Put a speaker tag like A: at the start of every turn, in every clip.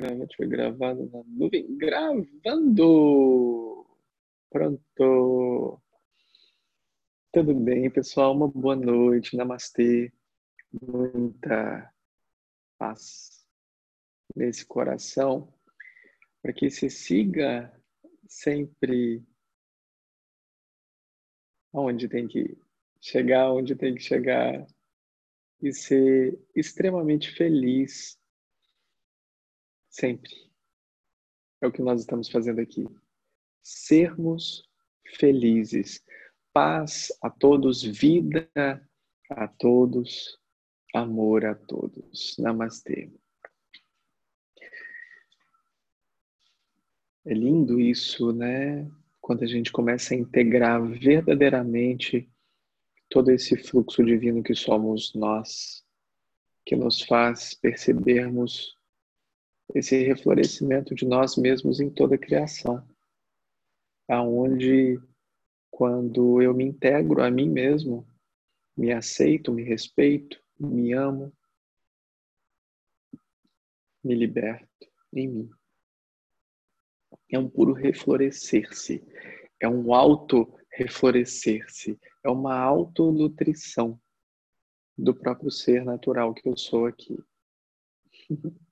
A: gravante foi gravado na nuvem. Gravando! Pronto! Tudo bem, pessoal? Uma boa noite. Namastê. Muita paz nesse coração para que você siga sempre onde tem que chegar, onde tem que chegar e ser extremamente feliz sempre. É o que nós estamos fazendo aqui. Sermos felizes. Paz a todos, vida a todos, amor a todos. Namastê. É lindo isso, né? Quando a gente começa a integrar verdadeiramente todo esse fluxo divino que somos nós, que nos faz percebermos esse reflorescimento de nós mesmos em toda a criação, aonde quando eu me integro a mim mesmo, me aceito, me respeito, me amo, me liberto em mim. É um puro reflorescer-se, é um auto reflorescer-se, é uma autonutrição do próprio ser natural que eu sou aqui.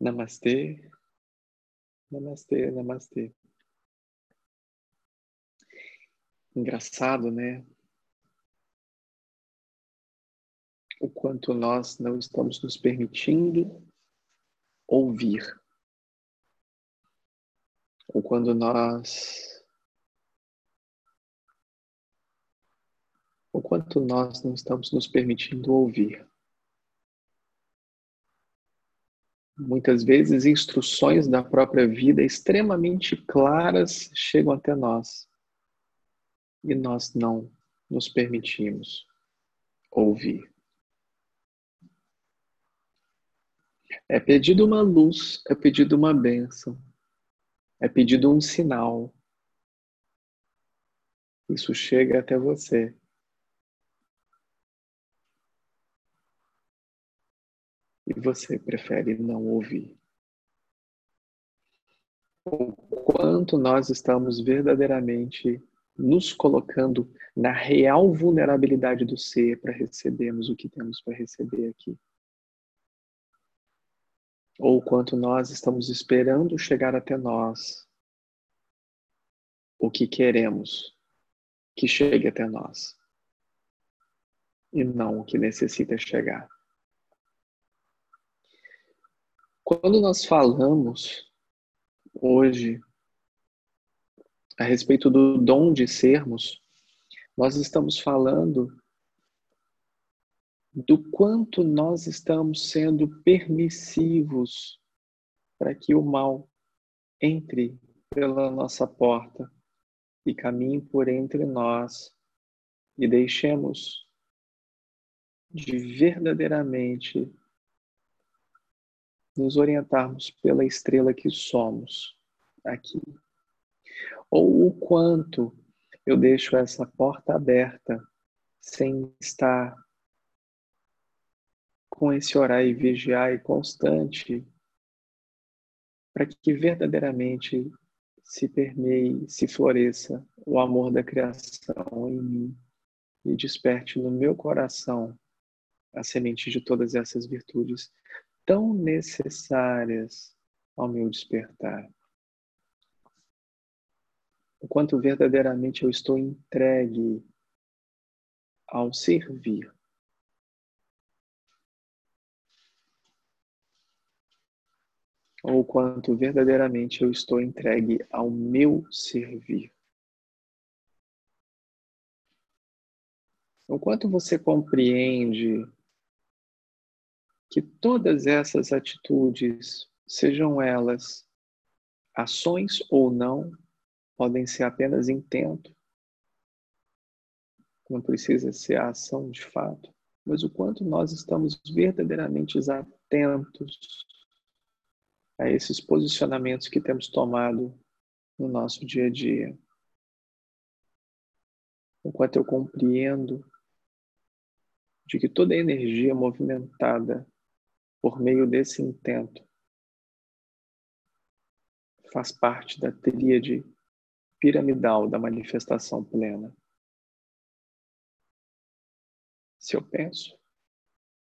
A: Namastê, namastê, namastê. Engraçado, né? O quanto nós não estamos nos permitindo ouvir. Ou quando nós. O quanto nós não estamos nos permitindo ouvir. Muitas vezes, instruções da própria vida extremamente claras chegam até nós e nós não nos permitimos ouvir. É pedido uma luz, é pedido uma bênção, é pedido um sinal. Isso chega até você. E você prefere não ouvir. O quanto nós estamos verdadeiramente nos colocando na real vulnerabilidade do ser para recebermos o que temos para receber aqui. Ou quanto nós estamos esperando chegar até nós o que queremos que chegue até nós e não o que necessita chegar. Quando nós falamos hoje a respeito do dom de sermos, nós estamos falando do quanto nós estamos sendo permissivos para que o mal entre pela nossa porta e caminhe por entre nós e deixemos de verdadeiramente nos orientarmos pela estrela que somos aqui. Ou o quanto eu deixo essa porta aberta sem estar com esse orar e vigiar e constante para que verdadeiramente se permeie, se floresça o amor da criação em mim e desperte no meu coração a semente de todas essas virtudes tão necessárias ao meu despertar. O quanto verdadeiramente eu estou entregue ao servir. Ou quanto verdadeiramente eu estou entregue ao meu servir. O quanto você compreende que todas essas atitudes, sejam elas ações ou não, podem ser apenas intento, não precisa ser a ação de fato, mas o quanto nós estamos verdadeiramente atentos a esses posicionamentos que temos tomado no nosso dia a dia. O quanto eu compreendo de que toda energia movimentada por meio desse intento, faz parte da tríade piramidal da manifestação plena. Se eu penso,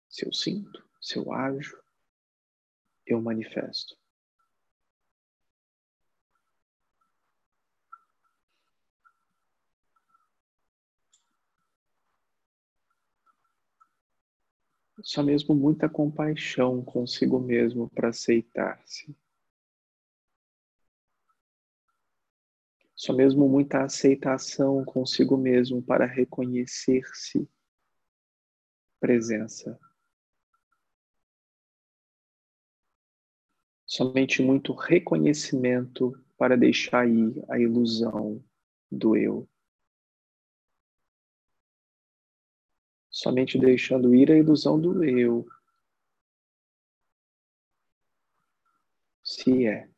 A: se eu sinto, se eu ajo, eu manifesto. Só mesmo muita compaixão consigo mesmo para aceitar-se. Só mesmo muita aceitação consigo mesmo para reconhecer-se presença. Somente muito reconhecimento para deixar ir a ilusão do eu. Somente deixando ir a ilusão do eu. Se é.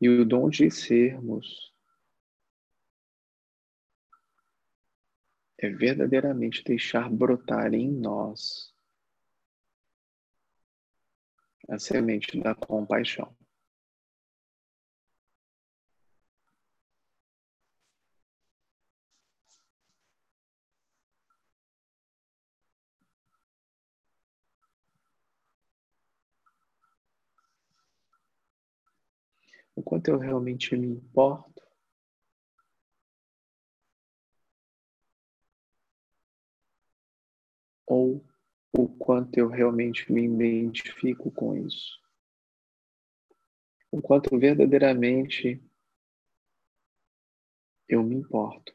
A: E o dom de sermos é verdadeiramente deixar brotar em nós a semente da compaixão. O quanto eu realmente me importo ou o quanto eu realmente me identifico com isso. O quanto verdadeiramente eu me importo.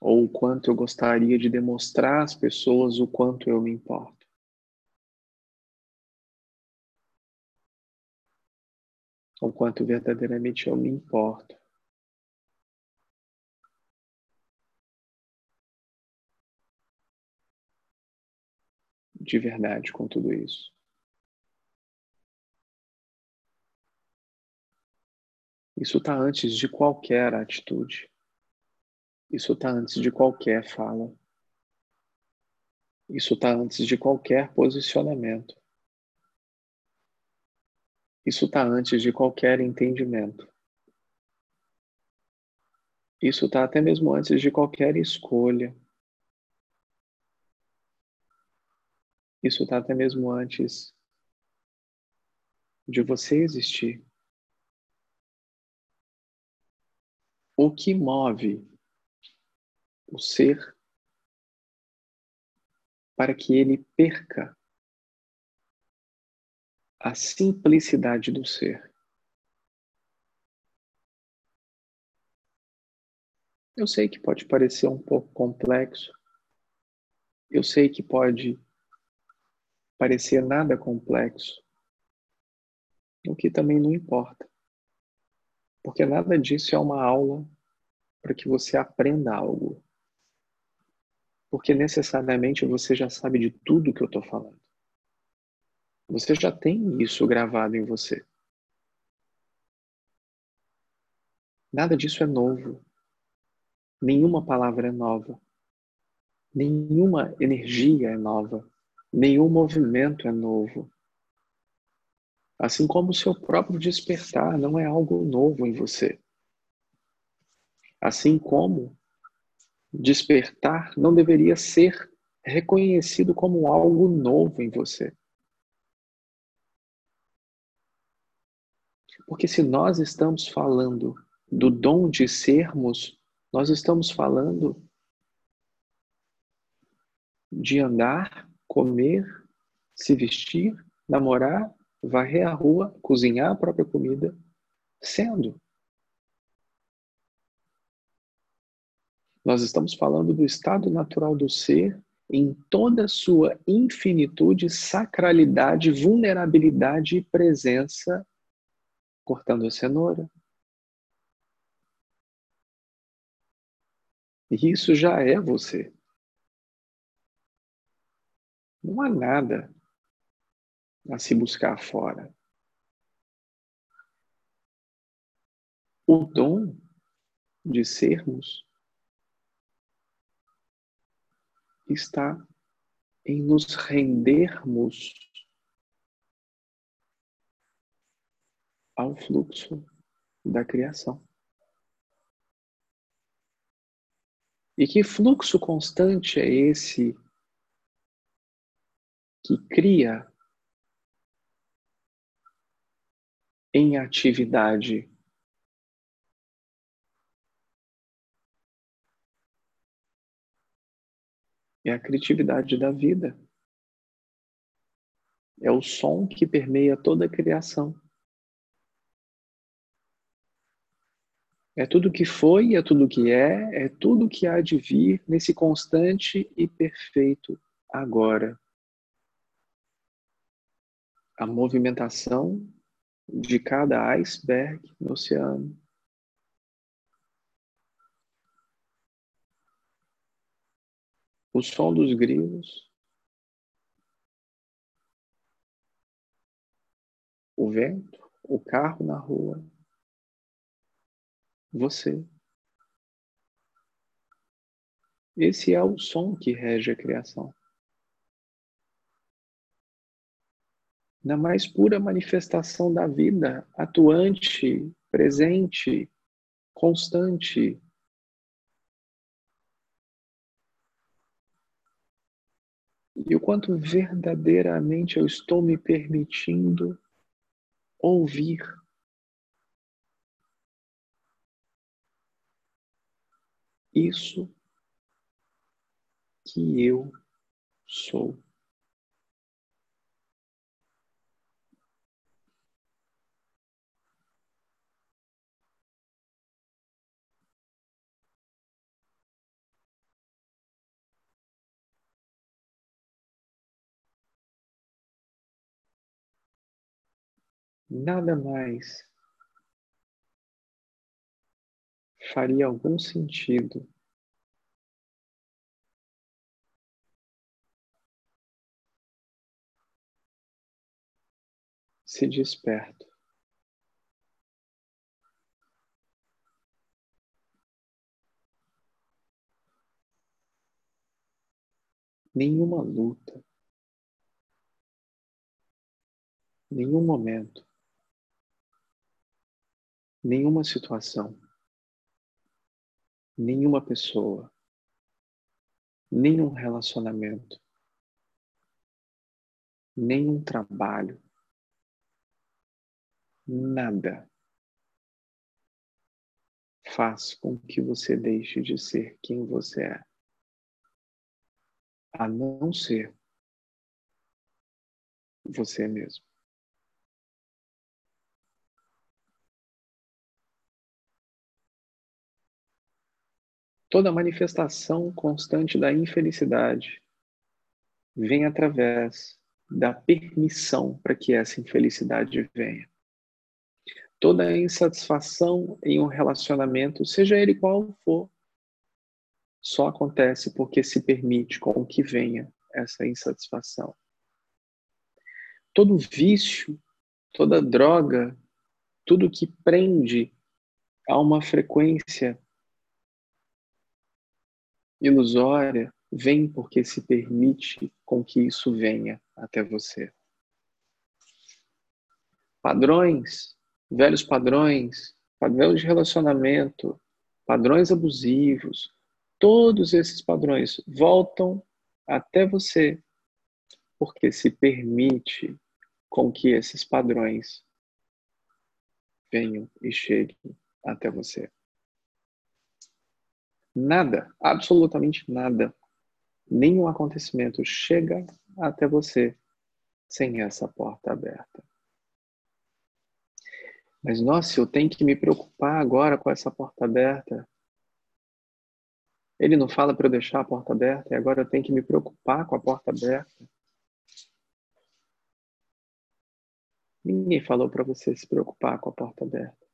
A: Ou o quanto eu gostaria de demonstrar às pessoas o quanto eu me importo. O quanto verdadeiramente eu me importo. de verdade com tudo isso. Isso está antes de qualquer atitude. Isso está antes de qualquer fala. Isso está antes de qualquer posicionamento. Isso está antes de qualquer entendimento. Isso está até mesmo antes de qualquer escolha. Isso está até mesmo antes de você existir. O que move o ser para que ele perca a simplicidade do ser. Eu sei que pode parecer um pouco complexo. Eu sei que pode parecer nada complexo, o que também não importa. Porque nada disso é uma aula para que você aprenda algo. Porque necessariamente você já sabe de tudo que eu estou falando. Você já tem isso gravado em você. Nada disso é novo. Nenhuma palavra é nova. Nenhuma energia é nova. Nenhum movimento é novo. Assim como o seu próprio despertar não é algo novo em você. Assim como despertar não deveria ser reconhecido como algo novo em você. Porque se nós estamos falando do dom de sermos, nós estamos falando de andar comer, se vestir, namorar, varrer a rua, cozinhar a própria comida, sendo. Nós estamos falando do estado natural do ser em toda a sua infinitude, sacralidade, vulnerabilidade e presença, cortando a cenoura. E isso já é você. Não há nada a se buscar fora. O dom de sermos está em nos rendermos ao fluxo da criação. E que fluxo constante é esse que cria em atividade? É a criatividade da vida. É o som que permeia toda a criação. É tudo que foi, é tudo que é, é tudo que há de vir nesse constante e perfeito agora. A movimentação de cada iceberg no oceano. O som dos grilos. O vento, o carro na rua você. Esse é o som que rege a criação. Na mais pura manifestação da vida, atuante, presente, constante. E o quanto verdadeiramente eu estou me permitindo ouvir isso que eu sou. Nada mais faria algum sentido. Se desperto. Nenhuma luta, nenhum momento, nenhuma situação nenhuma pessoa, nenhum relacionamento, nenhum trabalho, nada faz com que você deixe de ser quem você é, a não ser você mesmo. Toda manifestação constante da infelicidade vem através da permissão para que essa infelicidade venha. Toda insatisfação em um relacionamento, seja ele qual for, só acontece porque se permite com que venha essa insatisfação. Todo vício, toda droga, tudo que prende a uma frequência ilusória vem porque se permite com que isso venha até você. Padrões, velhos padrões, padrões de relacionamento, padrões abusivos, todos esses padrões voltam até você porque se permite com que esses padrões venham e cheguem até você. Nada, absolutamente nada, nenhum acontecimento chega até você sem essa porta aberta. Mas, nossa, eu tenho que me preocupar agora com essa porta aberta. Ele não fala para eu deixar a porta aberta e agora eu tenho que me preocupar com a porta aberta. Ninguém falou para você se preocupar com a porta aberta.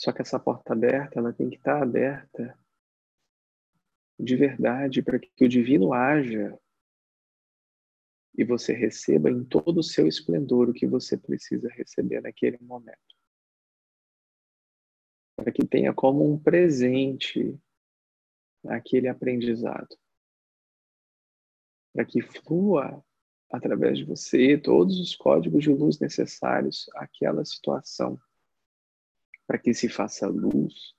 A: Só que essa porta aberta, ela tem que estar aberta de verdade para que o divino haja e você receba em todo o seu esplendor o que você precisa receber naquele momento. para que tenha como um presente aquele aprendizado, para que flua através de você todos os códigos de luz necessários àquela situação, para que se faça luz,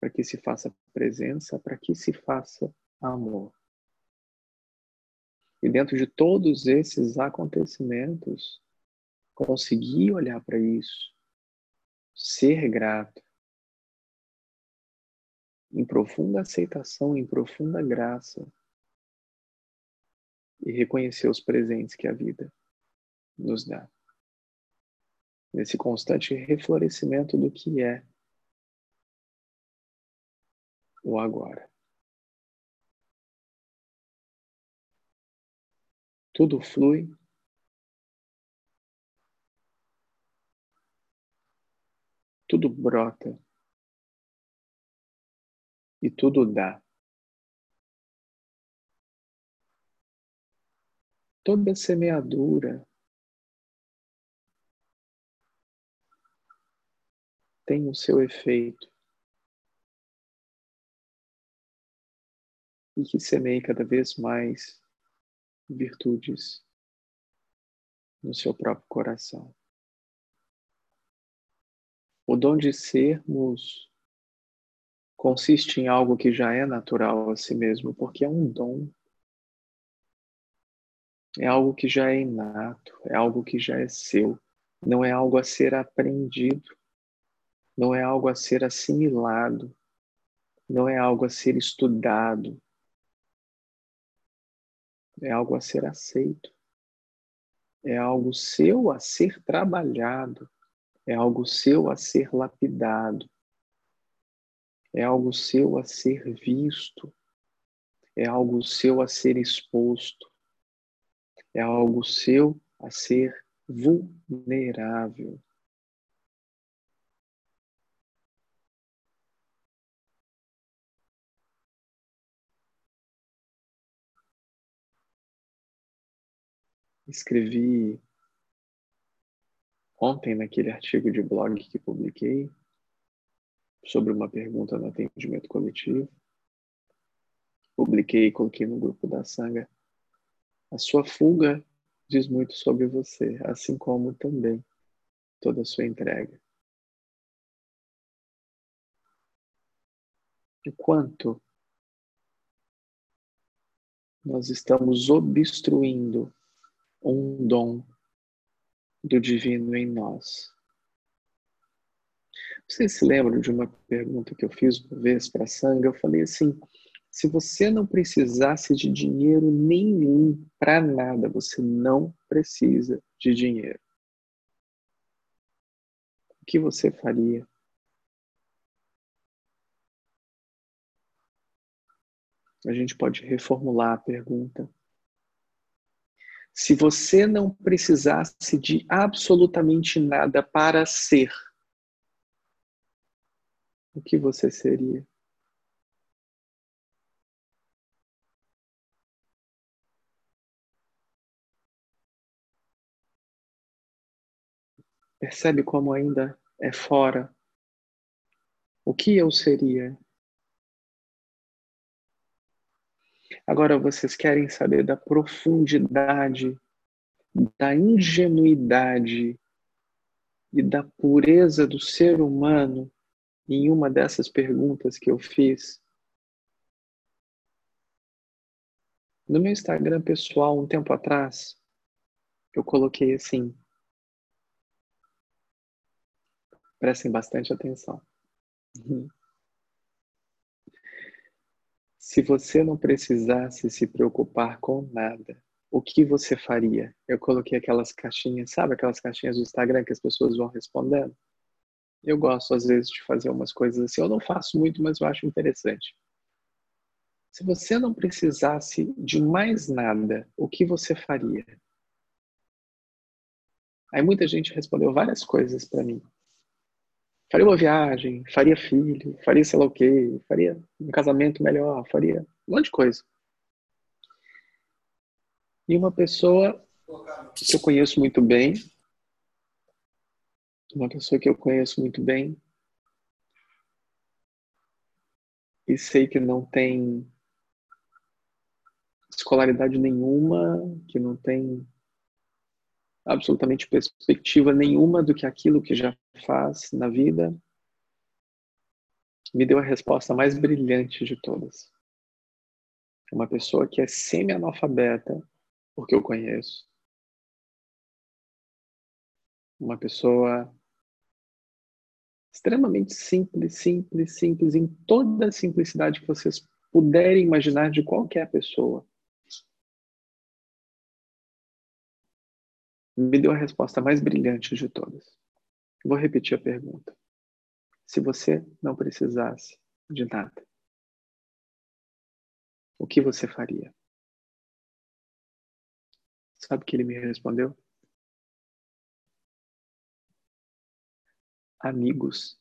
A: para que se faça presença, para que se faça amor. E dentro de todos esses acontecimentos, conseguir olhar para isso, ser grato, em profunda aceitação, em profunda graça, e reconhecer os presentes que a vida nos dá. Nesse constante reflorescimento do que é o agora. Tudo flui. Tudo brota. E tudo dá. Toda semeadura tem o seu efeito. E que semeie cada vez mais virtudes no seu próprio coração. O dom de sermos consiste em algo que já é natural a si mesmo, porque é um dom. É algo que já é inato, é algo que já é seu, não é algo a ser aprendido, não é algo a ser assimilado, não é algo a ser estudado, é algo a ser aceito, é algo seu a ser trabalhado, é algo seu a ser lapidado, é algo seu a ser visto, é algo seu a ser exposto, é algo seu a ser vulnerável. Escrevi ontem naquele artigo de blog que publiquei sobre uma pergunta no atendimento coletivo. Publiquei e coloquei no grupo da Sanga. A sua fuga diz muito sobre você, assim como também toda a sua entrega. Enquanto nós estamos obstruindo um dom do divino em nós. Vocês se lembram de uma pergunta que eu fiz uma vez para a Sanga? Eu falei assim: se você não precisasse de dinheiro nenhum para nada, você não precisa de dinheiro. O que você faria? A gente pode reformular a pergunta. Se você não precisasse de absolutamente nada para ser, o que você seria? Percebe como ainda é fora? O que eu seria? Agora vocês querem saber da profundidade, da ingenuidade e da pureza do ser humano em uma dessas perguntas que eu fiz? No meu Instagram pessoal, um tempo atrás, eu coloquei assim. Prestem bastante atenção. Se você não precisasse se preocupar com nada, o que você faria? Eu coloquei aquelas caixinhas, sabe aquelas caixinhas do Instagram que as pessoas vão respondendo? Eu gosto às vezes de fazer umas coisas assim. Eu não faço muito, mas eu acho interessante. Se você não precisasse de mais nada, o que você faria? Aí muita gente respondeu várias coisas para mim. Faria uma viagem, faria filho, faria sei lá o quê, faria um casamento melhor, faria um monte de coisa. E uma pessoa que eu conheço muito bem, uma pessoa que eu conheço muito bem, e sei que não tem escolaridade nenhuma, que não tem absolutamente perspectiva nenhuma do que aquilo que já faz na vida, me deu a resposta mais brilhante de todas. Uma pessoa que é semi-analfabeta, porque eu conheço. Uma pessoa extremamente simples, simples, simples, em toda a simplicidade que vocês puderem imaginar de qualquer pessoa. Me deu a resposta mais brilhante de todas. Vou repetir a pergunta. Se você não precisasse de nada, o que você faria? Sabe o que ele me respondeu? Amigos.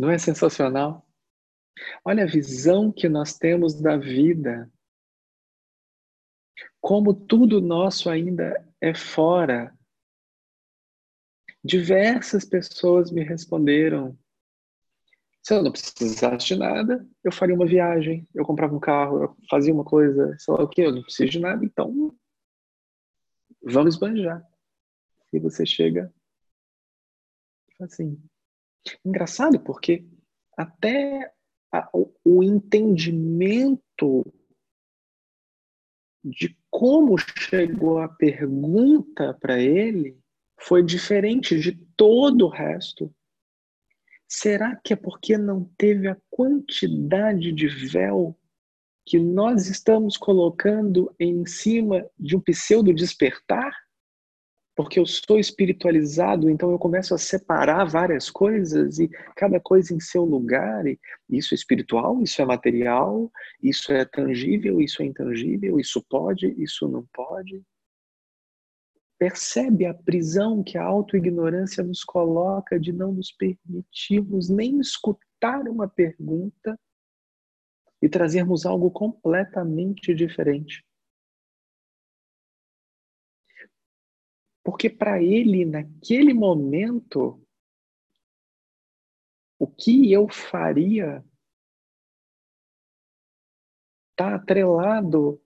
A: Não é sensacional? Olha a visão que nós temos da vida. Como tudo nosso ainda é fora. Diversas pessoas me responderam: se eu não precisasse de nada, eu faria uma viagem, eu comprava um carro, eu fazia uma coisa, sei lá o que, eu não preciso de nada, então vamos esbanjar. E você chega assim. Engraçado porque até a, o, o entendimento de como chegou a pergunta para ele foi diferente de todo o resto. Será que é porque não teve a quantidade de véu que nós estamos colocando em cima de um pseudo despertar? Porque eu sou espiritualizado, então eu começo a separar várias coisas e cada coisa em seu lugar. E isso é espiritual, isso é material, isso é tangível, isso é intangível, isso pode, isso não pode. Percebe a prisão que a autoignorância nos coloca de não nos permitirmos nem escutar uma pergunta e trazermos algo completamente diferente. Porque para ele, naquele momento, o que eu faria está atrelado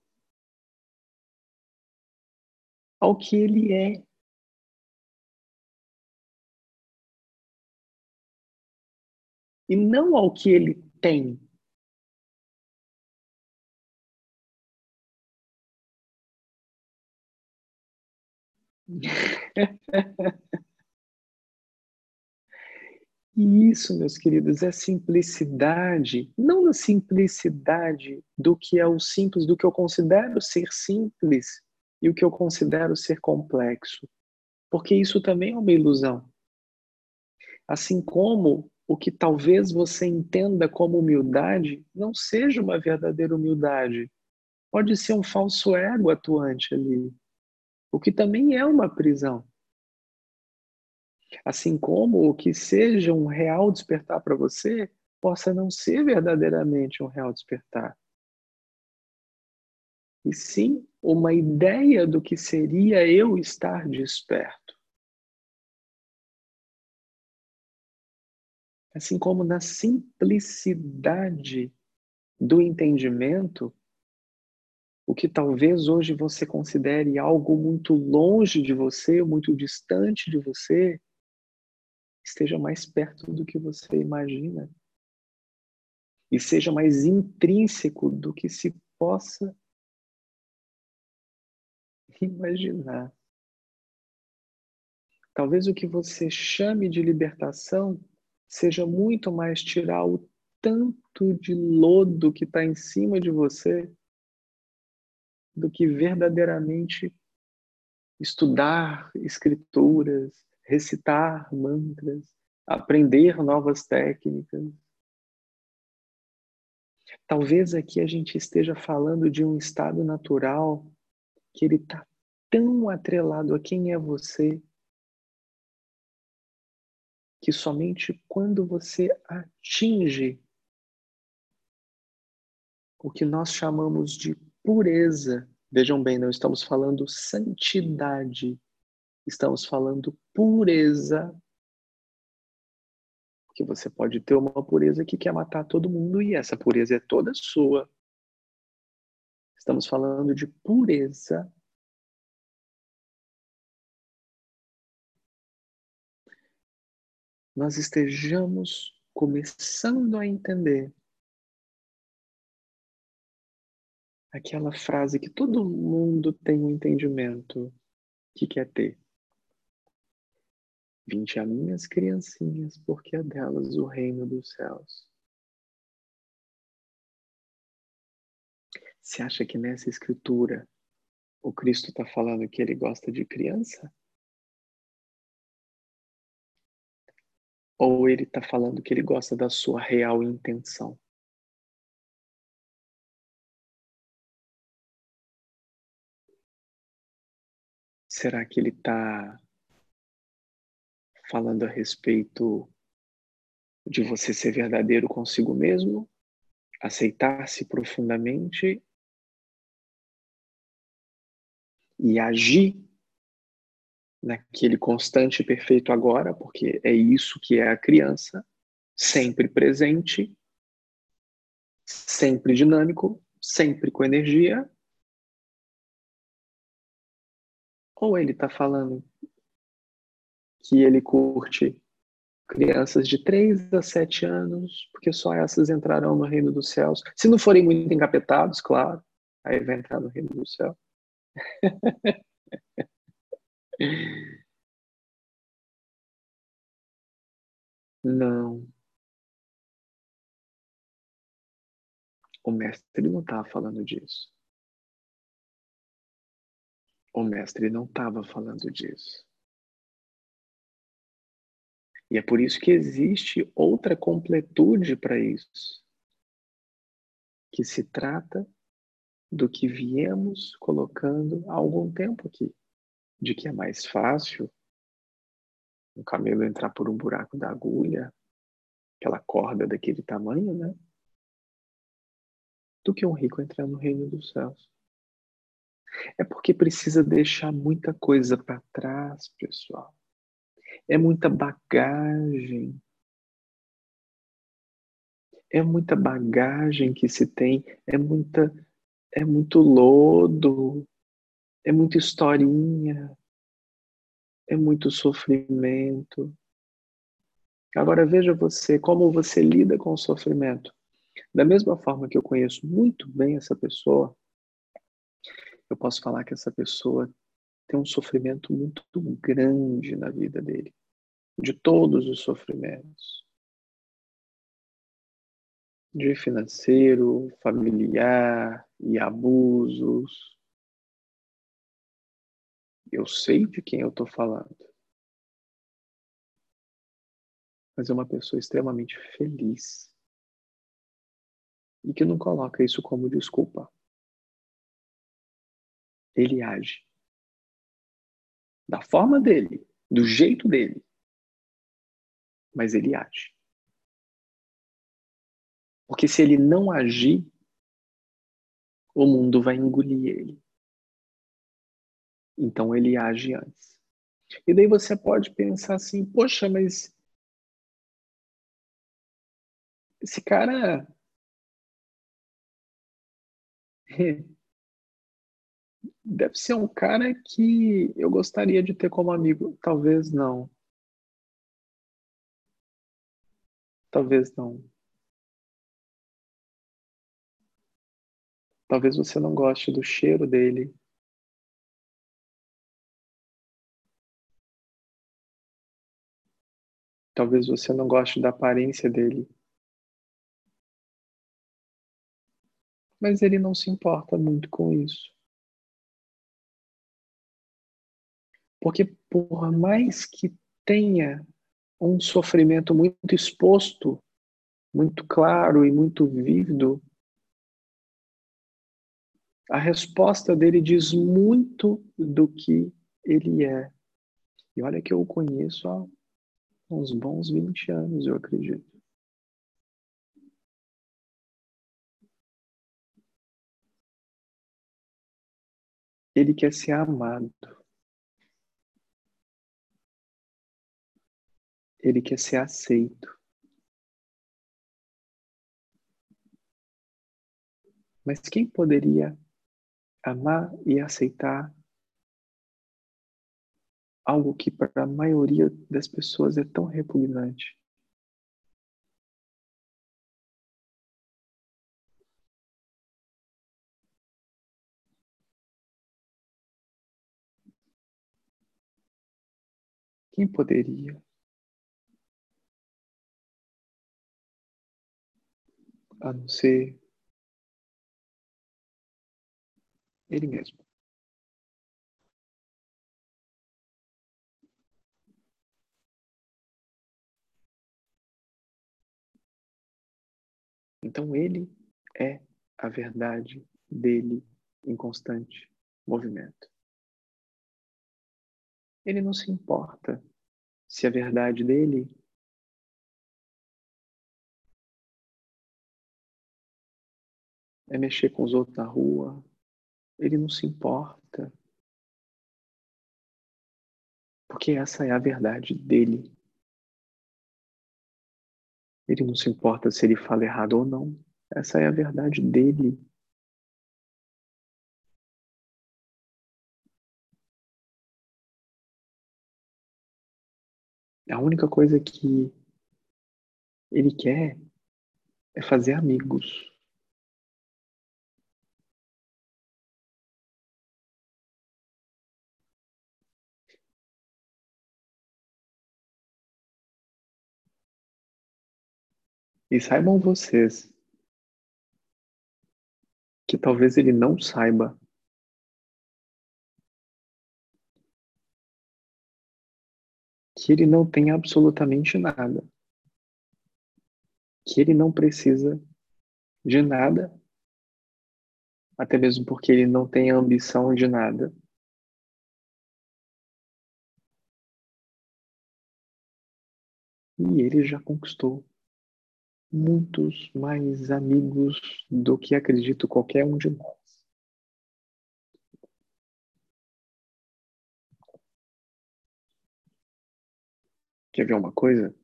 A: ao que ele é. E não ao que ele tem. E isso, meus queridos, é simplicidade, não na simplicidade do que é o simples, do que eu considero ser simples e o que eu considero ser complexo, porque isso também é uma ilusão. Assim como o que talvez você entenda como humildade não seja uma verdadeira humildade, pode ser um falso ego atuante ali o que também é uma prisão. Assim como o que seja um real despertar para você possa não ser verdadeiramente um real despertar. E sim uma ideia do que seria eu estar desperto. Assim como na simplicidade do entendimento, o que talvez hoje você considere algo muito longe de você, muito distante de você, esteja mais perto do que você imagina. E seja mais intrínseco do que se possa imaginar. Talvez o que você chame de libertação seja muito mais tirar o tanto de lodo que está em cima de você do que verdadeiramente estudar escrituras, recitar mantras, aprender novas técnicas. Talvez aqui a gente esteja falando de um estado natural que ele está tão atrelado a quem é você que somente quando você atinge o que nós chamamos de pureza Vejam bem, não estamos falando santidade, estamos falando pureza. Porque você pode ter uma pureza que quer matar todo mundo e essa pureza é toda sua. Estamos falando de pureza. Nós estejamos começando a entender aquela frase que todo mundo tem um entendimento que quer ter. Vinte a minhas criancinhas, porque é delas o reino dos céus. Você acha que nessa escritura o Cristo está falando que ele gosta de criança? Ou ele está falando que ele gosta da sua real intenção? Será que ele está falando a respeito de você ser verdadeiro consigo mesmo, aceitar-se profundamente e agir naquele constante e perfeito agora, porque é isso que é a criança, sempre presente, sempre dinâmico, sempre com energia. Ou ele está falando que ele curte crianças de 3 a 7 anos, porque só essas entrarão no reino dos céus. Se não forem muito encapetados, claro, aí vai entrar no reino do céu. Não. O mestre não estava falando disso. O mestre não estava falando disso. E é por isso que existe outra completude para isso, que se trata do que viemos colocando há algum tempo aqui, de que é mais fácil um camelo entrar por um buraco da agulha, aquela corda daquele tamanho, né? Do que um rico entrar no reino dos céus. É porque precisa deixar muita coisa para trás, pessoal. É muita bagagem. É muita bagagem que se tem, é muita é muito lodo, é muita historinha, é muito sofrimento. Agora veja você, como você lida com o sofrimento. Da mesma forma que eu conheço muito bem essa pessoa, eu posso falar que essa pessoa tem um sofrimento muito grande na vida dele, de todos os sofrimentos. De financeiro, familiar e abusos. Eu sei de quem eu estou falando. Mas é uma pessoa extremamente feliz e que não coloca isso como desculpa. Ele age da forma dele, do jeito dele. Mas ele age. Porque se ele não agir, o mundo vai engolir ele. Então ele age antes. E daí você pode pensar assim: poxa, mas esse cara Deve ser um cara que eu gostaria de ter como amigo. Talvez não. Talvez não. Talvez você não goste do cheiro dele. Talvez você não goste da aparência dele. Mas ele não se importa muito com isso. Porque por mais que tenha um sofrimento muito exposto, muito claro e muito vívido, a resposta dele diz muito do que ele é. E olha que eu o conheço há uns bons 20 anos, eu acredito. Ele quer ser amado. Ele quer ser aceito. Mas quem poderia amar e aceitar algo que para a maioria das pessoas é tão repugnante? Quem poderia? A não ser ele mesmo. Então ele é a verdade dele em constante movimento. Ele não se importa se a verdade dele é mexer com os outros na rua. Ele não se importa. Porque essa é a verdade dele. Ele não se importa se ele fala errado ou não. Essa é a verdade dele. A única coisa que ele quer é fazer amigos. E saibam vocês que talvez ele não saiba que ele não tem absolutamente nada, que ele não precisa de nada, até mesmo porque ele não tem ambição de nada. E ele já conquistou muitos mais amigos do que acredito qualquer um de nós. Quer ver uma coisa?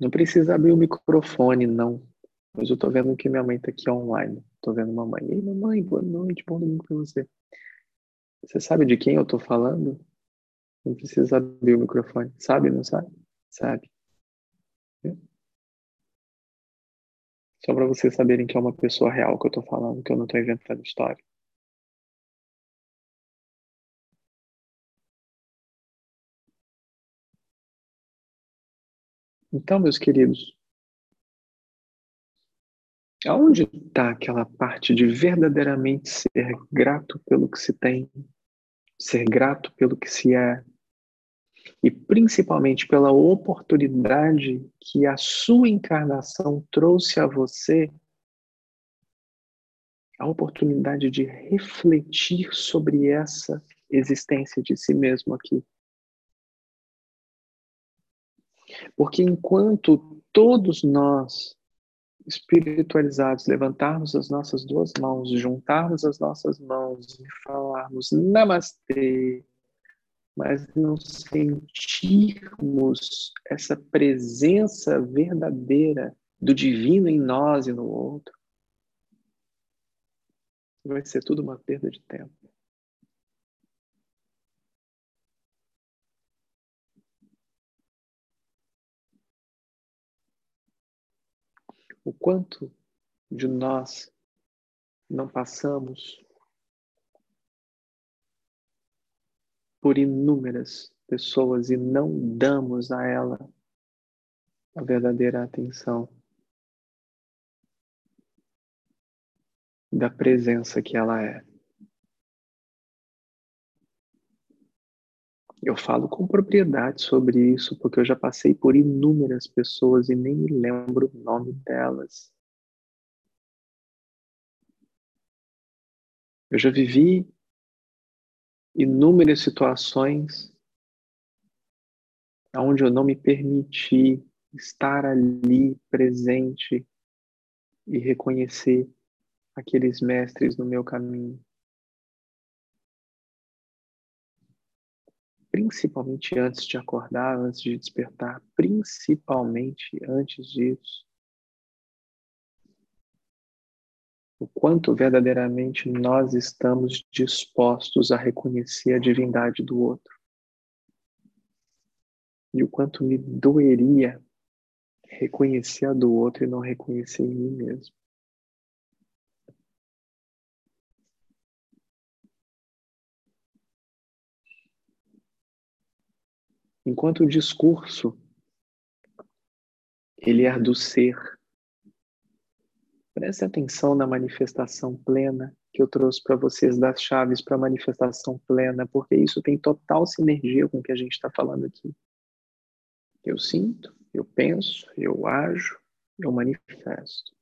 A: Não precisa abrir o microfone, não. Mas eu tô vendo que minha mãe tá aqui online. Tô vendo mamãe. Ei, mamãe, boa noite, bom domingo pra você. Você sabe de quem eu tô falando? Não precisa abrir o microfone. Sabe, não sabe? Sabe. Só para vocês saberem que é uma pessoa real que eu tô falando, que eu não tô inventando história. Então, meus queridos, aonde está aquela parte de verdadeiramente ser grato pelo que se tem, ser grato pelo que se é, e principalmente pela oportunidade que a sua encarnação trouxe a você a oportunidade de refletir sobre essa existência de si mesmo aqui. Porque enquanto todos nós, espiritualizados, levantarmos as nossas duas mãos, juntarmos as nossas mãos e falarmos Namastê, mas não sentirmos essa presença verdadeira do divino em nós e no outro, vai ser tudo uma perda de tempo. o quanto de nós não passamos por inúmeras pessoas e não damos a ela a verdadeira atenção da presença que ela é. Eu falo com propriedade sobre isso, porque eu já passei por inúmeras pessoas e nem me lembro o nome delas. Eu já vivi inúmeras situações onde eu não me permiti estar ali presente e reconhecer aqueles mestres no meu caminho. Principalmente antes de acordar, antes de despertar, principalmente antes disso. O quanto verdadeiramente nós estamos dispostos a reconhecer a divindade do outro. E o quanto me doeria reconhecer a do outro e não reconhecer em mim mesmo. Enquanto o discurso ele é do ser. Preste atenção na manifestação plena que eu trouxe para vocês das chaves para manifestação plena, porque isso tem total sinergia com o que a gente está falando aqui. Eu sinto, eu penso, eu ajo, eu manifesto.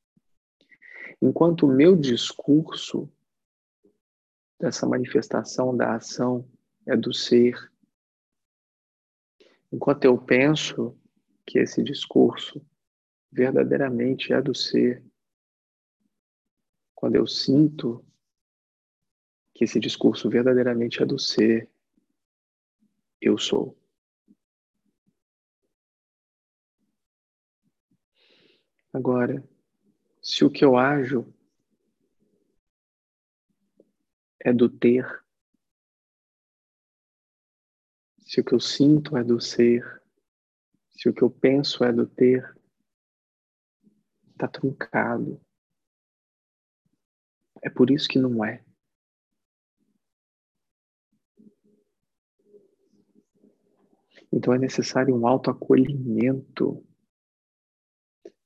A: Enquanto o meu discurso dessa manifestação da ação é do ser, enquanto eu penso que esse discurso verdadeiramente é do ser, quando eu sinto que esse discurso verdadeiramente é do ser, eu sou. Agora, se o que eu ajo é do ter, se o que eu sinto é do ser, se o que eu penso é do ter, está truncado. É por isso que não é. Então é necessário um autoacolhimento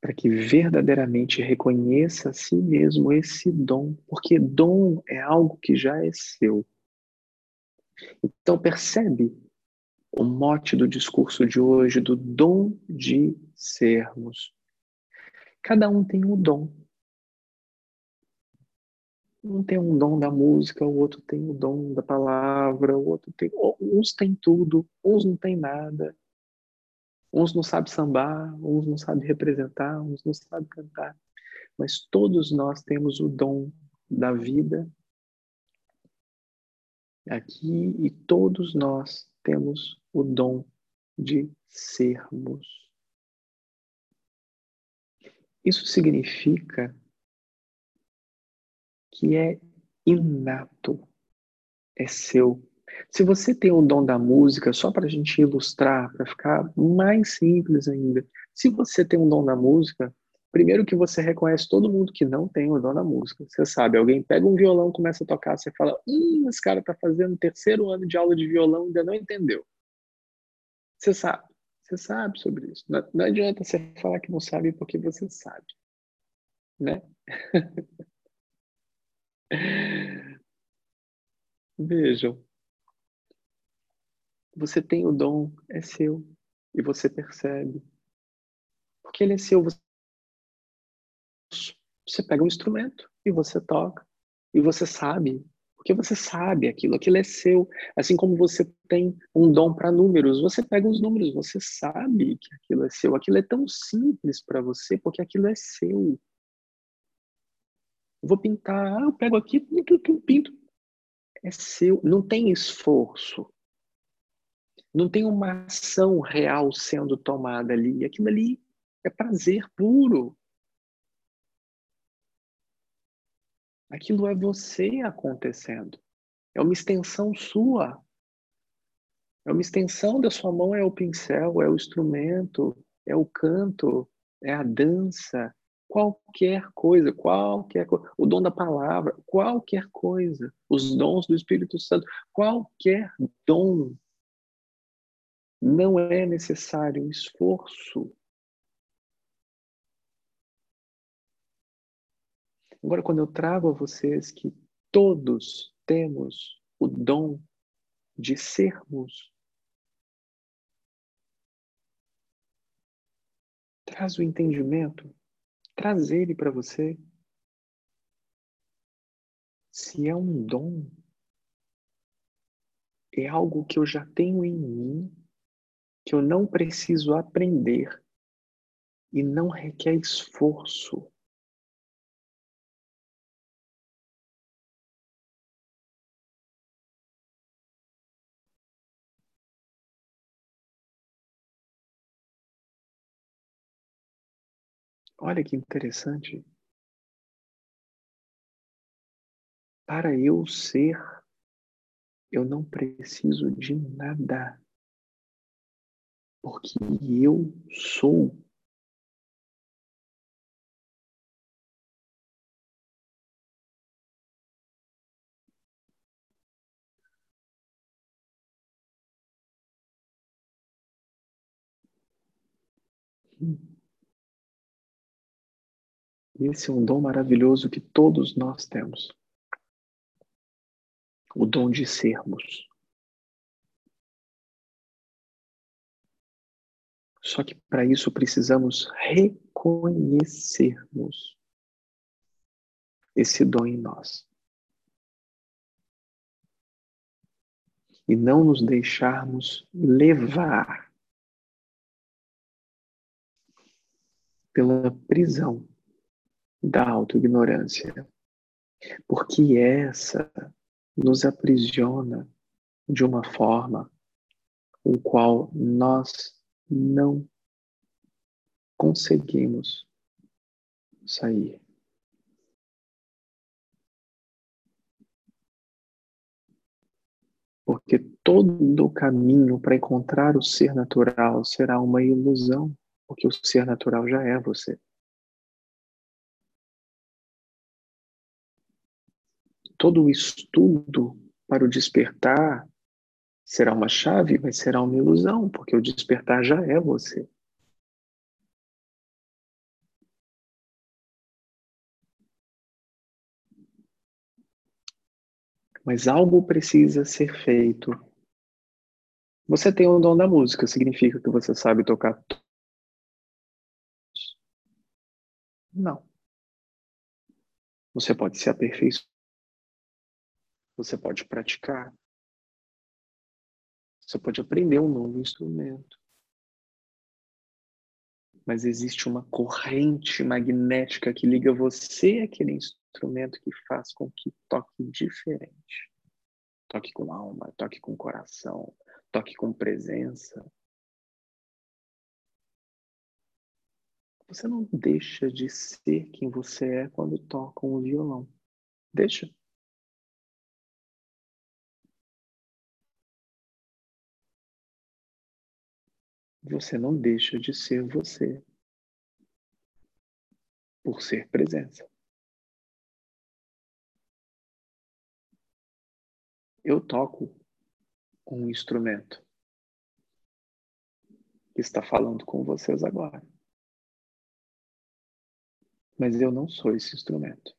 A: para que verdadeiramente reconheça a si mesmo esse dom, porque dom é algo que já é seu. Então percebe o mote do discurso de hoje do dom de sermos. Cada um tem um dom. Um tem um dom da música, o outro tem o dom da palavra, o outro tem. Uns têm tudo, uns não têm nada. Uns não sabem sambar, uns não sabem representar, uns não sabem cantar. Mas todos nós temos o dom da vida aqui e todos nós temos o dom de sermos. Isso significa que é inato, é seu, se você tem o dom da música, só para a gente ilustrar, para ficar mais simples ainda, se você tem um dom da música, primeiro que você reconhece todo mundo que não tem o dom da música. Você sabe, alguém pega um violão, começa a tocar, você fala, hum, esse cara está fazendo terceiro ano de aula de violão, ainda não entendeu. Você sabe, você sabe sobre isso. Não, não adianta você falar que não sabe porque você sabe, né? Vejam, você tem o dom, é seu, e você percebe. Porque ele é seu. Você pega um instrumento e você toca, e você sabe, porque você sabe aquilo, aquilo é seu. Assim como você tem um dom para números, você pega os números, você sabe que aquilo é seu. Aquilo é tão simples para você, porque aquilo é seu. Vou pintar, ah, eu pego aqui, pinto. É seu, não tem esforço não tem uma ação real sendo tomada ali. Aquilo ali é prazer puro. Aquilo é você acontecendo. É uma extensão sua. É uma extensão da sua mão, é o pincel, é o instrumento, é o canto, é a dança, qualquer coisa, qualquer coisa, o dom da palavra, qualquer coisa, os dons do Espírito Santo, qualquer dom não é necessário esforço. Agora, quando eu trago a vocês que todos temos o dom de sermos, traz o entendimento, traz ele para você. Se é um dom, é algo que eu já tenho em mim que eu não preciso aprender e não requer esforço. Olha que interessante. Para eu ser, eu não preciso de nada. Porque eu sou. Esse é um dom maravilhoso que todos nós temos. O dom de sermos. Só que para isso precisamos reconhecermos esse dom em nós. E não nos deixarmos levar pela prisão da autoignorância, porque essa nos aprisiona de uma forma o qual nós não conseguimos sair. Porque todo o caminho para encontrar o ser natural será uma ilusão, porque o ser natural já é você. Todo o estudo para o despertar será uma chave, mas será uma ilusão, porque o despertar já é você. Mas algo precisa ser feito. Você tem o dom da música, significa que você sabe tocar. Não. Você pode se aperfeiçoar você pode praticar. Você pode aprender um novo instrumento. Mas existe uma corrente magnética que liga você àquele instrumento que faz com que toque diferente. Toque com alma, toque com coração, toque com presença. Você não deixa de ser quem você é quando toca um violão. Deixa. Você não deixa de ser você por ser presença. Eu toco um instrumento que está falando com vocês agora. Mas eu não sou esse instrumento.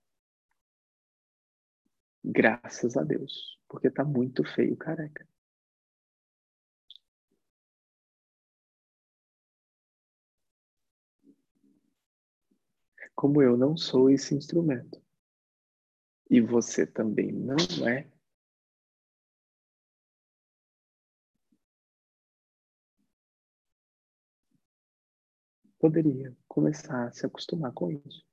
A: Graças a Deus, porque está muito feio careca. Como eu não sou esse instrumento. E você também não é. Poderia começar a se acostumar com isso.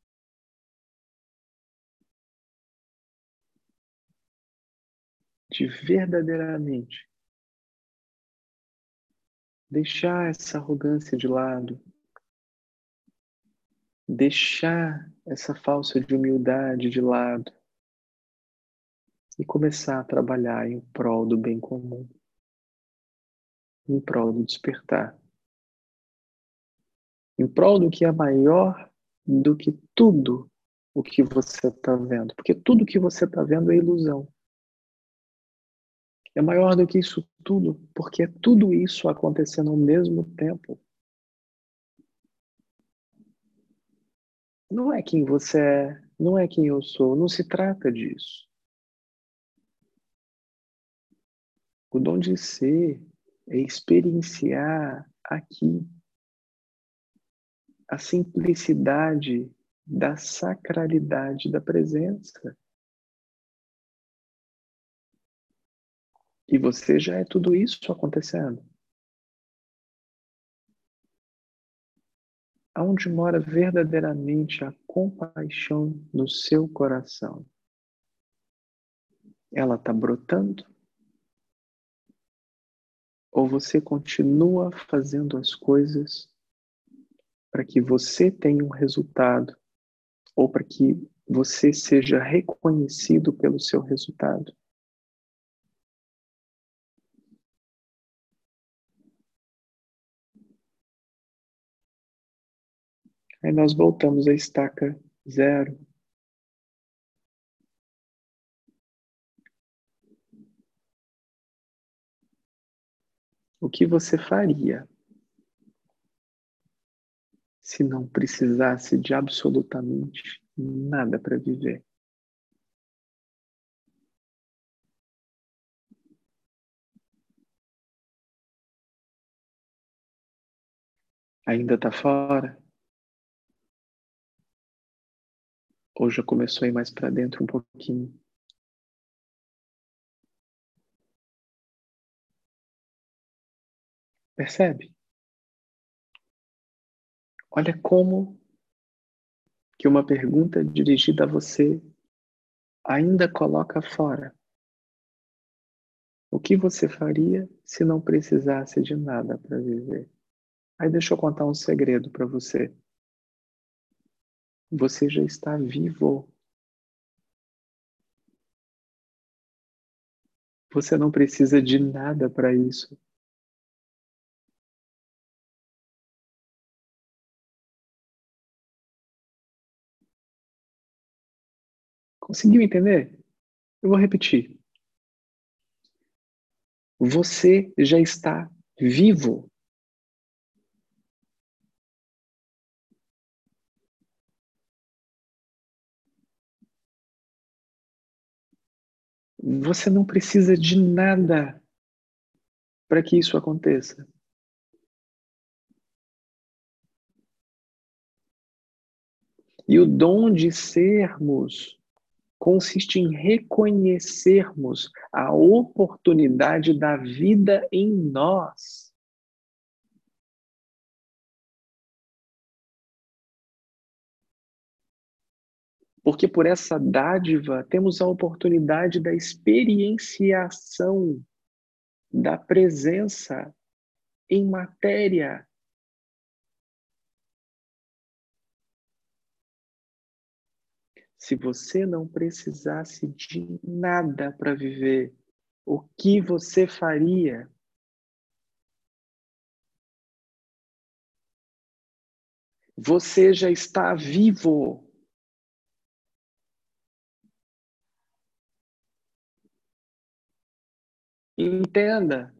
A: De verdadeiramente deixar essa arrogância de lado, deixar essa falsa de humildade de lado e começar a trabalhar em prol do bem comum, em prol do despertar, em prol do que é maior do que tudo o que você está vendo, porque tudo que você está vendo é ilusão. É maior do que isso tudo, porque é tudo isso acontecendo ao mesmo tempo. Não é quem você é, não é quem eu sou, não se trata disso. O dom de ser é experienciar aqui a simplicidade da sacralidade da presença. E você já é tudo isso acontecendo. Aonde mora verdadeiramente a compaixão no seu coração. Ela está brotando? Ou você continua fazendo as coisas para que você tenha um resultado ou para que você seja reconhecido pelo seu resultado. Aí nós voltamos à estaca zero. O que você faria se não precisasse de absolutamente nada para viver? Ainda está fora? Ou já começou a ir mais para dentro um pouquinho? Percebe? Olha como que uma pergunta dirigida a você ainda coloca fora. O que você faria se não precisasse de nada para viver? Aí deixa eu contar um segredo para você. Você já está vivo. Você não precisa de nada para isso. Conseguiu entender? Eu vou repetir. Você já está vivo. Você não precisa de nada para que isso aconteça. E o dom de sermos consiste em reconhecermos a oportunidade da vida em nós. Porque por essa dádiva temos a oportunidade da experienciação da presença em matéria Se você não precisasse de nada para viver, o que você faria? Você já está vivo. Entenda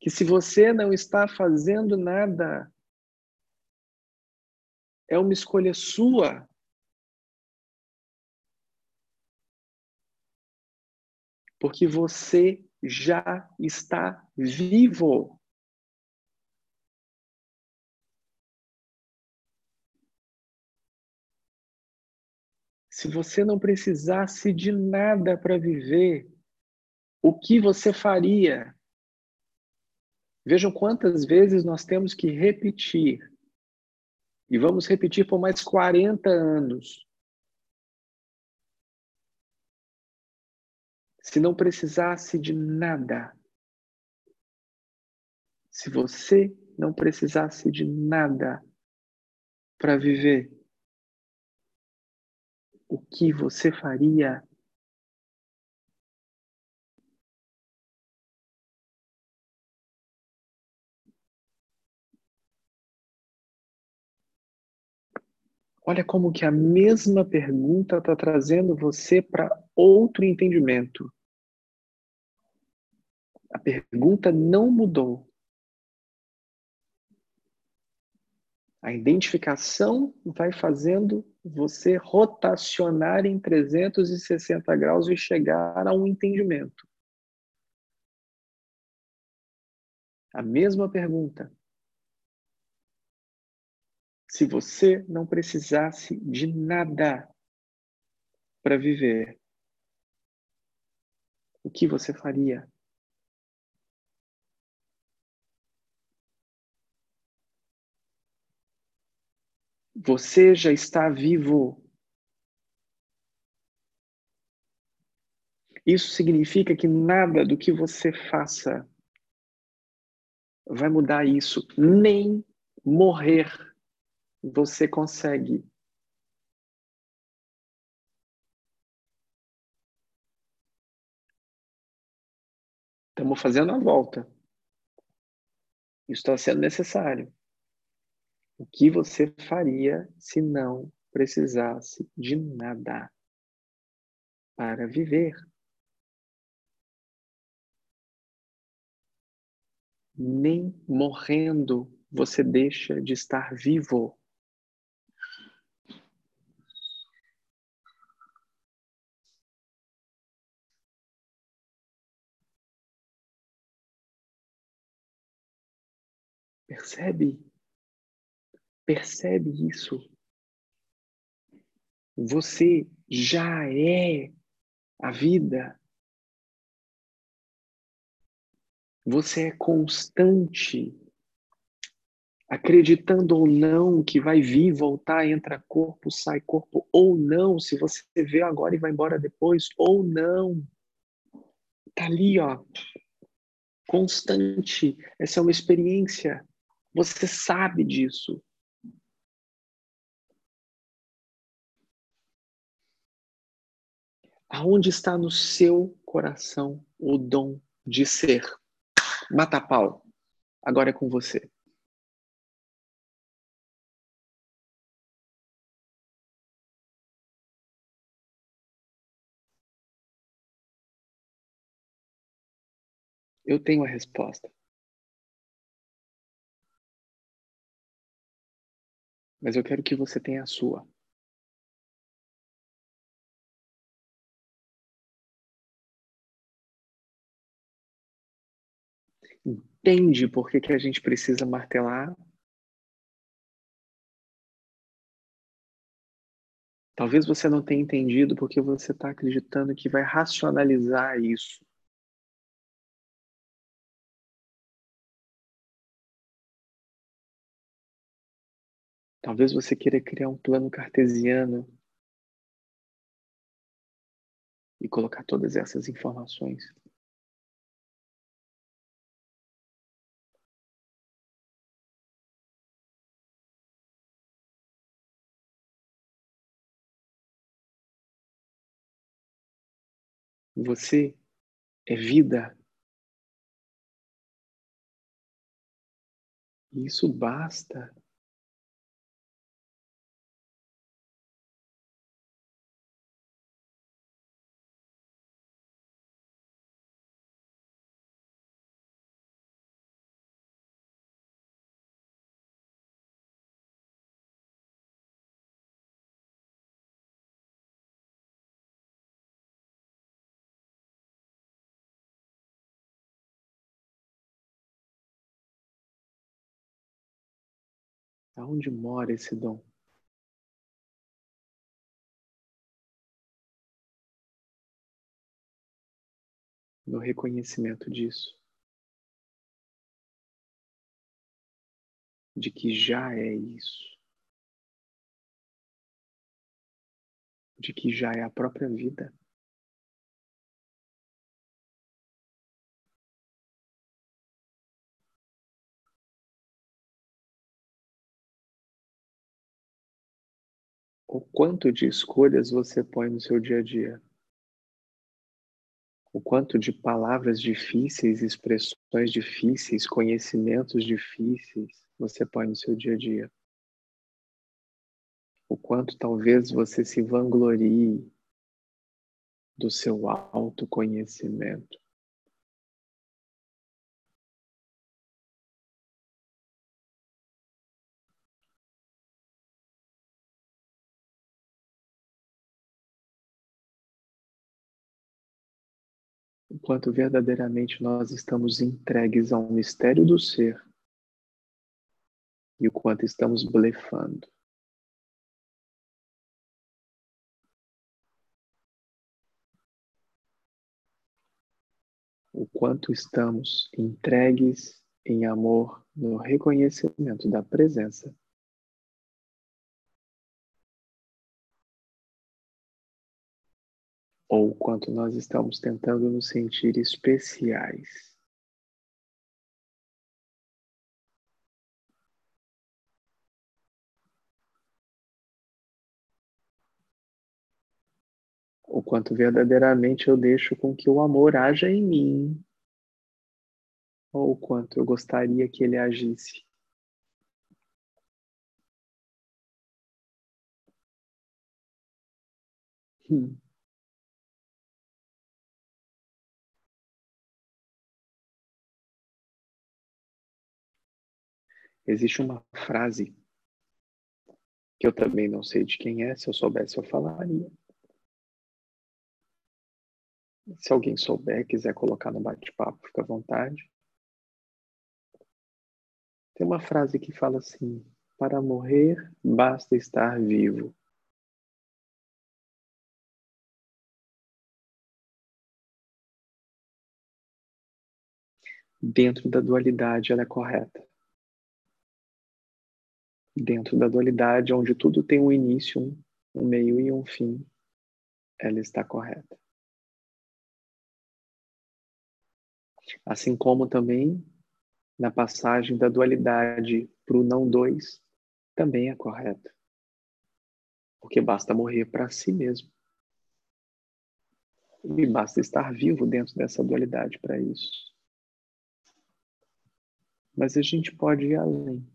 A: que se você não está fazendo nada, é uma escolha sua. porque você já está vivo. Se você não precisasse de nada para viver, o que você faria? Vejam quantas vezes nós temos que repetir. E vamos repetir por mais 40 anos. se não precisasse de nada, se você não precisasse de nada para viver, o que você faria? Olha como que a mesma pergunta está trazendo você para outro entendimento. A pergunta não mudou. A identificação vai fazendo você rotacionar em 360 graus e chegar a um entendimento. A mesma pergunta. Se você não precisasse de nada para viver, o que você faria? Você já está vivo. Isso significa que nada do que você faça vai mudar isso, nem morrer você consegue Estamos fazendo a volta. Isso está sendo necessário. O que você faria se não precisasse de nada para viver? Nem morrendo você deixa de estar vivo. Percebe? Percebe isso? Você já é a vida. Você é constante, acreditando ou não que vai vir, voltar, entra corpo, sai corpo, ou não, se você vê agora e vai embora depois, ou não. Tá ali, ó, constante. Essa é uma experiência. Você sabe disso. Aonde está no seu coração o dom de ser? Mata pau. Agora é com você. Eu tenho a resposta. Mas eu quero que você tenha a sua. Entende por que, que a gente precisa martelar? Talvez você não tenha entendido porque você está acreditando que vai racionalizar isso. Talvez você queira criar um plano cartesiano e colocar todas essas informações. Você é vida. Isso basta. Aonde mora esse dom? No reconhecimento disso. De que já é isso. De que já é a própria vida. O quanto de escolhas você põe no seu dia a dia. O quanto de palavras difíceis, expressões difíceis, conhecimentos difíceis você põe no seu dia a dia. O quanto talvez você se vanglorie do seu autoconhecimento. Enquanto verdadeiramente nós estamos entregues ao mistério do ser e o quanto estamos blefando. O quanto estamos entregues em amor no reconhecimento da presença ou quanto nós estamos tentando nos sentir especiais. O quanto verdadeiramente eu deixo com que o amor haja em mim, ou o quanto eu gostaria que ele agisse. Hum. Existe uma frase que eu também não sei de quem é, se eu soubesse eu falaria. Se alguém souber, quiser colocar no bate-papo, fica à vontade. Tem uma frase que fala assim: para morrer basta estar vivo. Dentro da dualidade, ela é correta. Dentro da dualidade, onde tudo tem um início, um meio e um fim, ela está correta. Assim como também na passagem da dualidade para o não dois, também é correto. Porque basta morrer para si mesmo. E basta estar vivo dentro dessa dualidade para isso. Mas a gente pode ir além.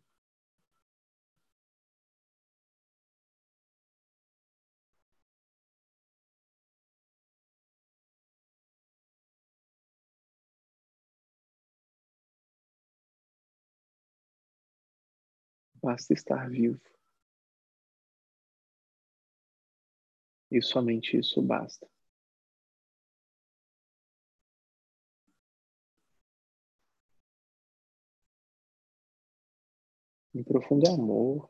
A: Basta estar vivo. E somente isso basta. Em profundo amor,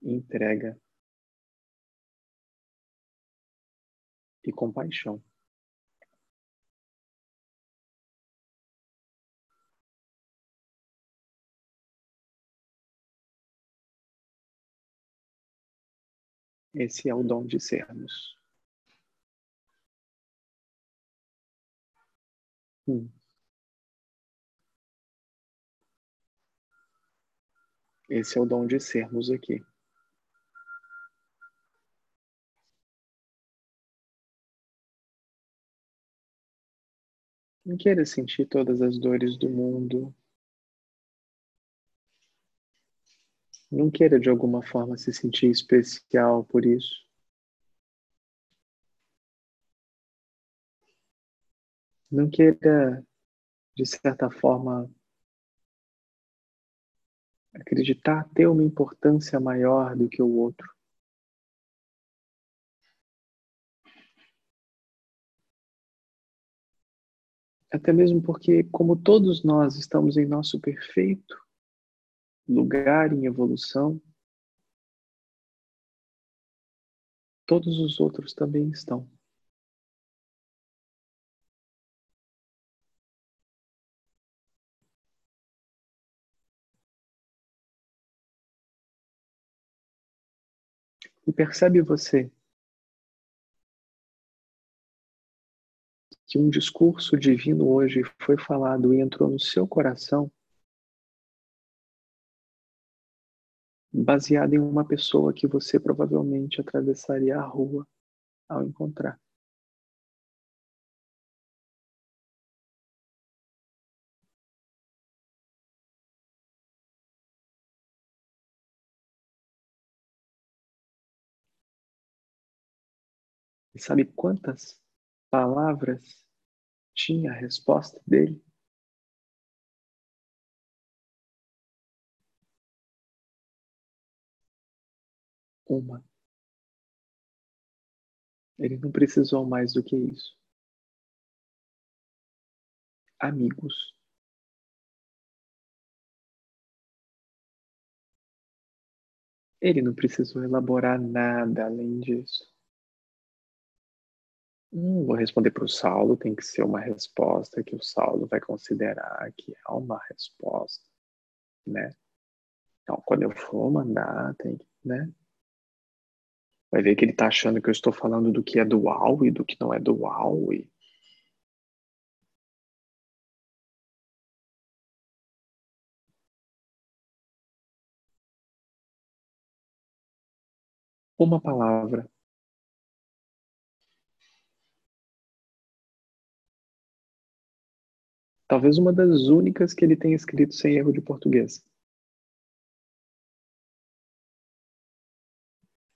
A: entrega e compaixão. Esse é o dom de sermos. Hum. Esse é o dom de sermos aqui. Não queira sentir todas as dores do mundo. Não queira de alguma forma se sentir especial por isso. Não queira, de certa forma, acreditar ter uma importância maior do que o outro. Até mesmo porque, como todos nós estamos em nosso perfeito lugar em evolução, todos os outros também estão. E percebe você que um discurso divino hoje foi falado e entrou no seu coração baseado em uma pessoa que você provavelmente atravessaria a rua ao encontrar. E sabe quantas palavras tinha a resposta dele? Uma. Ele não precisou mais do que isso. Amigos. Ele não precisou elaborar nada além disso. Hum, vou responder para o Saulo, tem que ser uma resposta que o Saulo vai considerar que é uma resposta, né? Então, quando eu for mandar, tem que, né? Vai ver que ele está achando que eu estou falando do que é dual e do que não é dual. E... Uma palavra. Talvez uma das únicas que ele tenha escrito sem erro de português.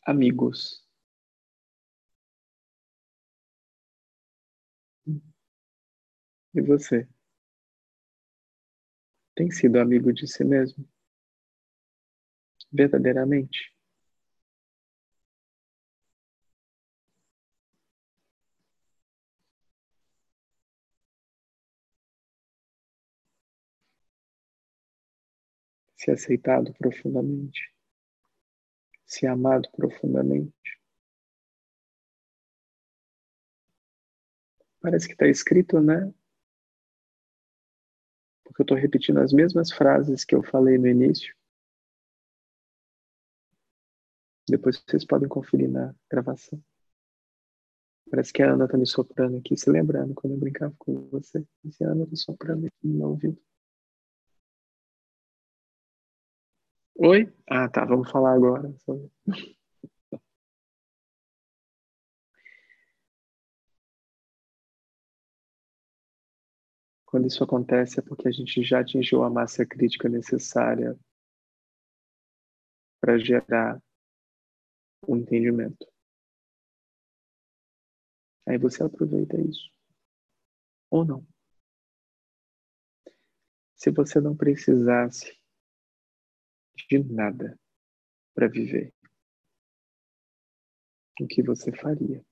A: Amigos. E você? Tem sido amigo de si mesmo? Verdadeiramente? Se aceitado profundamente? Se amado profundamente? Parece que está escrito, né? porque eu estou repetindo as mesmas frases que eu falei no início. Depois vocês podem conferir na gravação. Parece que a Ana está me soprando aqui, se lembrando quando eu brincava com você. Disse, a Ana está soprando aqui no meu ouvido. Oi? Ah, tá, vamos falar agora. Quando isso acontece é porque a gente já atingiu a massa crítica necessária para gerar o um entendimento. Aí você aproveita isso. Ou não. Se você não precisasse de nada para viver, o que você faria?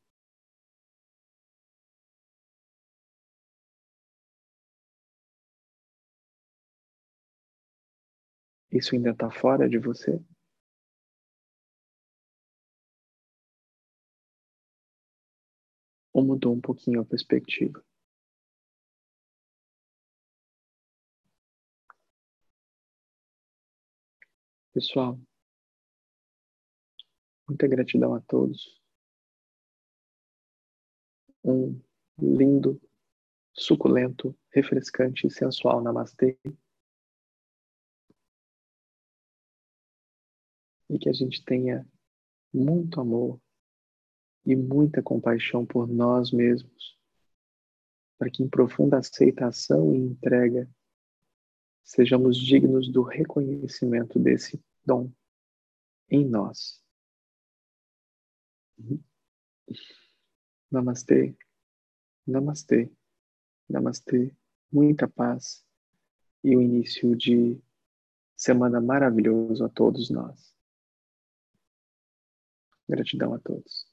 A: Isso ainda está fora de você? Ou mudou um pouquinho a perspectiva? Pessoal, muita gratidão a todos. Um lindo, suculento, refrescante e sensual namastê. e que a gente tenha muito amor e muita compaixão por nós mesmos, para que em profunda aceitação e entrega sejamos dignos do reconhecimento desse dom em nós. Namastê, namastê, namastê, muita paz e o início de semana maravilhoso a todos nós. Gratidão a todos.